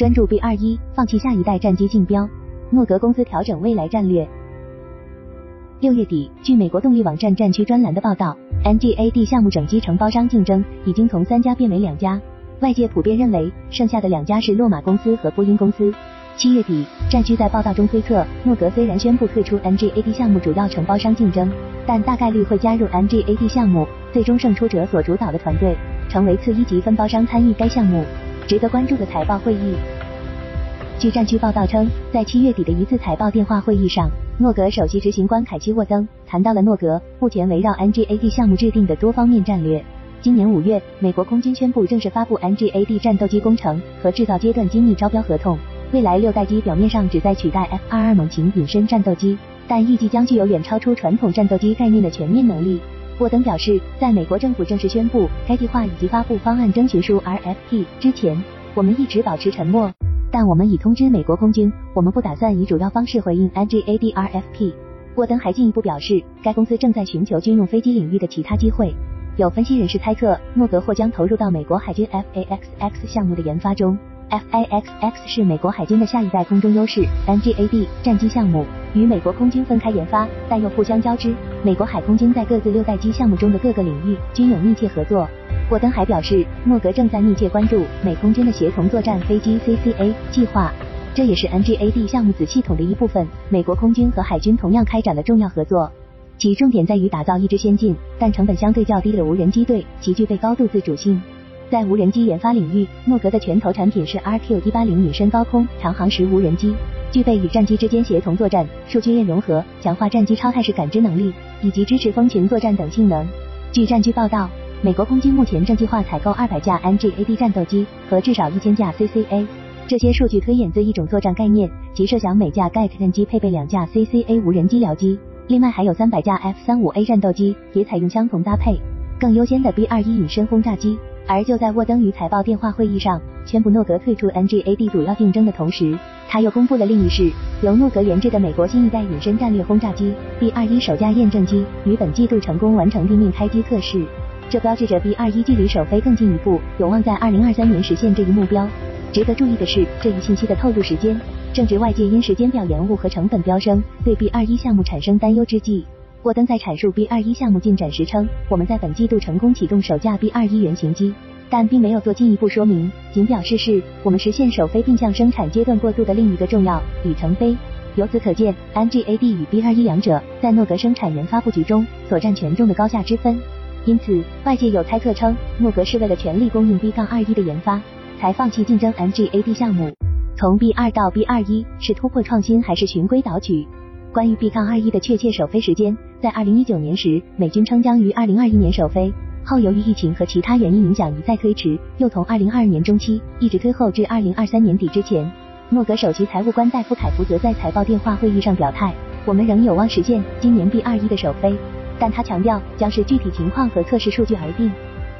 专注 B 二一，放弃下一代战机竞标。诺格公司调整未来战略。六月底，据美国动力网站战区专栏的报道，NGAD 项目整机承包商竞争已经从三家变为两家，外界普遍认为剩下的两家是洛马公司和波音公司。七月底，战区在报道中推测，诺格虽然宣布退出 NGAD 项目主要承包商竞争，但大概率会加入 NGAD 项目最终胜出者所主导的团队，成为次一级分包商参与该项目。值得关注的财报会议。据战区报道称，在七月底的一次财报电话会议上，诺格首席执行官凯奇沃登谈到了诺格目前围绕 NGAD 项目制定的多方面战略。今年五月，美国空军宣布正式发布 NGAD 战斗机工程和制造阶段机密招标合同。未来六代机表面上旨在取代 F-22 猛禽隐身战斗机，但预计将具有远超出传统战斗机概念的全面能力。沃登表示，在美国政府正式宣布该计划以及发布方案征询书 RFP 之前，我们一直保持沉默。但我们已通知美国空军，我们不打算以主要方式回应 NGAD RFP。沃登还进一步表示，该公司正在寻求军用飞机领域的其他机会。有分析人士猜测，诺格或将投入到美国海军 FAXX 项目的研发中。F I X X 是美国海军的下一代空中优势 NGAD 战机项目，与美国空军分开研发，但又互相交织。美国海空军在各自六代机项目中的各个领域均有密切合作。沃登还表示，诺格正在密切关注美空军的协同作战飞机 CCA 计划，这也是 NGAD 项目子系统的一部分。美国空军和海军同样开展了重要合作，其重点在于打造一支先进但成本相对较低的无人机队，其具备高度自主性。在无人机研发领域，诺格的拳头产品是 RQ-180 隐身高空长航时无人机，具备与战机之间协同作战、数据链融合、强化战机超态势感知能力以及支持蜂群作战等性能。据战区报道。美国空军目前正计划采购二百架 NGAD 战斗机和至少一千架 CCA。这些数据推演自一种作战概念，即设想每架 GET 战机配备两架 CCA 无人机僚机。另外还有三百架 F-35A 战斗机也采用相同搭配。更优先的 B-21 隐身轰炸机。而就在沃登与财报电话会议上宣布诺格退出 NGAD 主要竞争的同时，他又公布了另一事：由诺格研制的美国新一代隐身战略轰炸机 B-21 首架验证机于本季度成功完成地面开机测试。这标志着 B 二一距离首飞更进一步，有望在二零二三年实现这一目标。值得注意的是，这一信息的透露时间正值外界因时间表延误和成本飙升对 B 二一项目产生担忧之际。沃登在阐述 B 二一项目进展时称，我们在本季度成功启动首架 B 二一原型机，但并没有做进一步说明，仅表示是我们实现首飞并向生产阶段过渡的另一个重要里程碑。由此可见，NGAD 与 B 二一两者在诺格生产研发布局中所占权重的高下之分。因此，外界有猜测称，诺格是为了全力供应 B 杠二一的研发，才放弃竞争 NGAD 项目。从 B 二到 B 二一是突破创新还是循规蹈矩？关于 B 杠二一的确切首飞时间，在二零一九年时，美军称将于二零二一年首飞，后由于疫情和其他原因影响一再推迟，又从二零二二年中期一直推后至二零二三年底之前。诺格首席财务官戴夫凯福则在财报电话会议上表态，我们仍有望实现今年 B 二一的首飞。但他强调，将是具体情况和测试数据而定。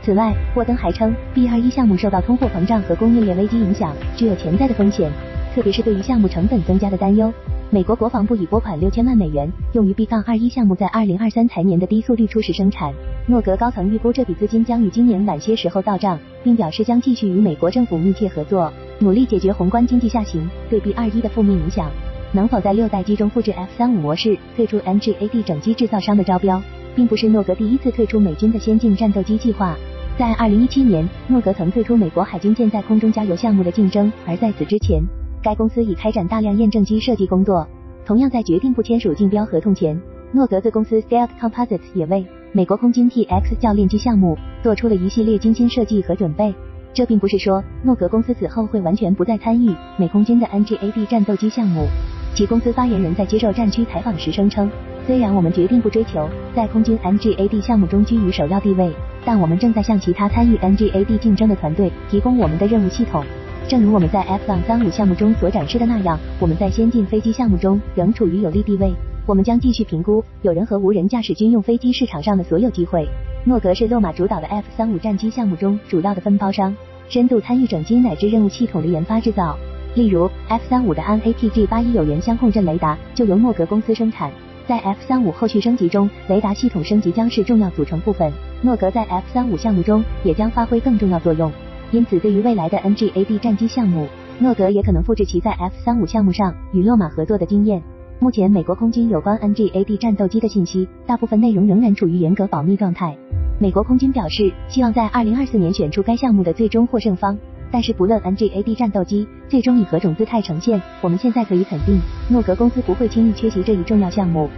此外，沃登还称，B 二一项目受到通货膨胀和供应链危机影响，具有潜在的风险，特别是对于项目成本增加的担忧。美国国防部已拨款六千万美元，用于 B 杠二一项目在二零二三财年的低速率初始生产。诺格高层预估这笔资金将于今年晚些时候到账，并表示将继续与美国政府密切合作，努力解决宏观经济下行对 B 二一的负面影响。能否在六代机中复制 F 三五模式，退出 NGAD 整机制造商的招标，并不是诺格第一次退出美军的先进战斗机计划。在二零一七年，诺格曾退出美国海军舰载空中加油项目的竞争，而在此之前，该公司已开展大量验证机设计工作。同样在决定不签署竞标合同前，诺格子公司 Stealth Composites 也为美国空军 T-X 教练机项目做出了一系列精心设计和准备。这并不是说诺格公司此后会完全不再参与美空军的 NGAD 战斗机项目。其公司发言人在接受战区采访时声称，虽然我们决定不追求在空军 NGAD 项目中居于首要地位，但我们正在向其他参与 NGAD 竞争的团队提供我们的任务系统。正如我们在 F 杠35项目中所展示的那样，我们在先进飞机项目中仍处于有利地位。我们将继续评估有人和无人驾驶军用飞机市场上的所有机会。诺格是洛马主导的 F-35 战机项目中主要的分包商，深度参与整机乃至任务系统的研发制造。例如，F 三五的安 APG 八一有源相控阵雷达就由诺格公司生产。在 F 三五后续升级中，雷达系统升级将是重要组成部分。诺格在 F 三五项目中也将发挥更重要作用。因此，对于未来的 NGAD 战机项目，诺格也可能复制其在 F 三五项目上与洛马合作的经验。目前，美国空军有关 NGAD 战斗机的信息，大部分内容仍然处于严格保密状态。美国空军表示，希望在二零二四年选出该项目的最终获胜方。但是，不论 NGAD 战斗机最终以何种姿态呈现，我们现在可以肯定，诺格公司不会轻易缺席这一重要项目。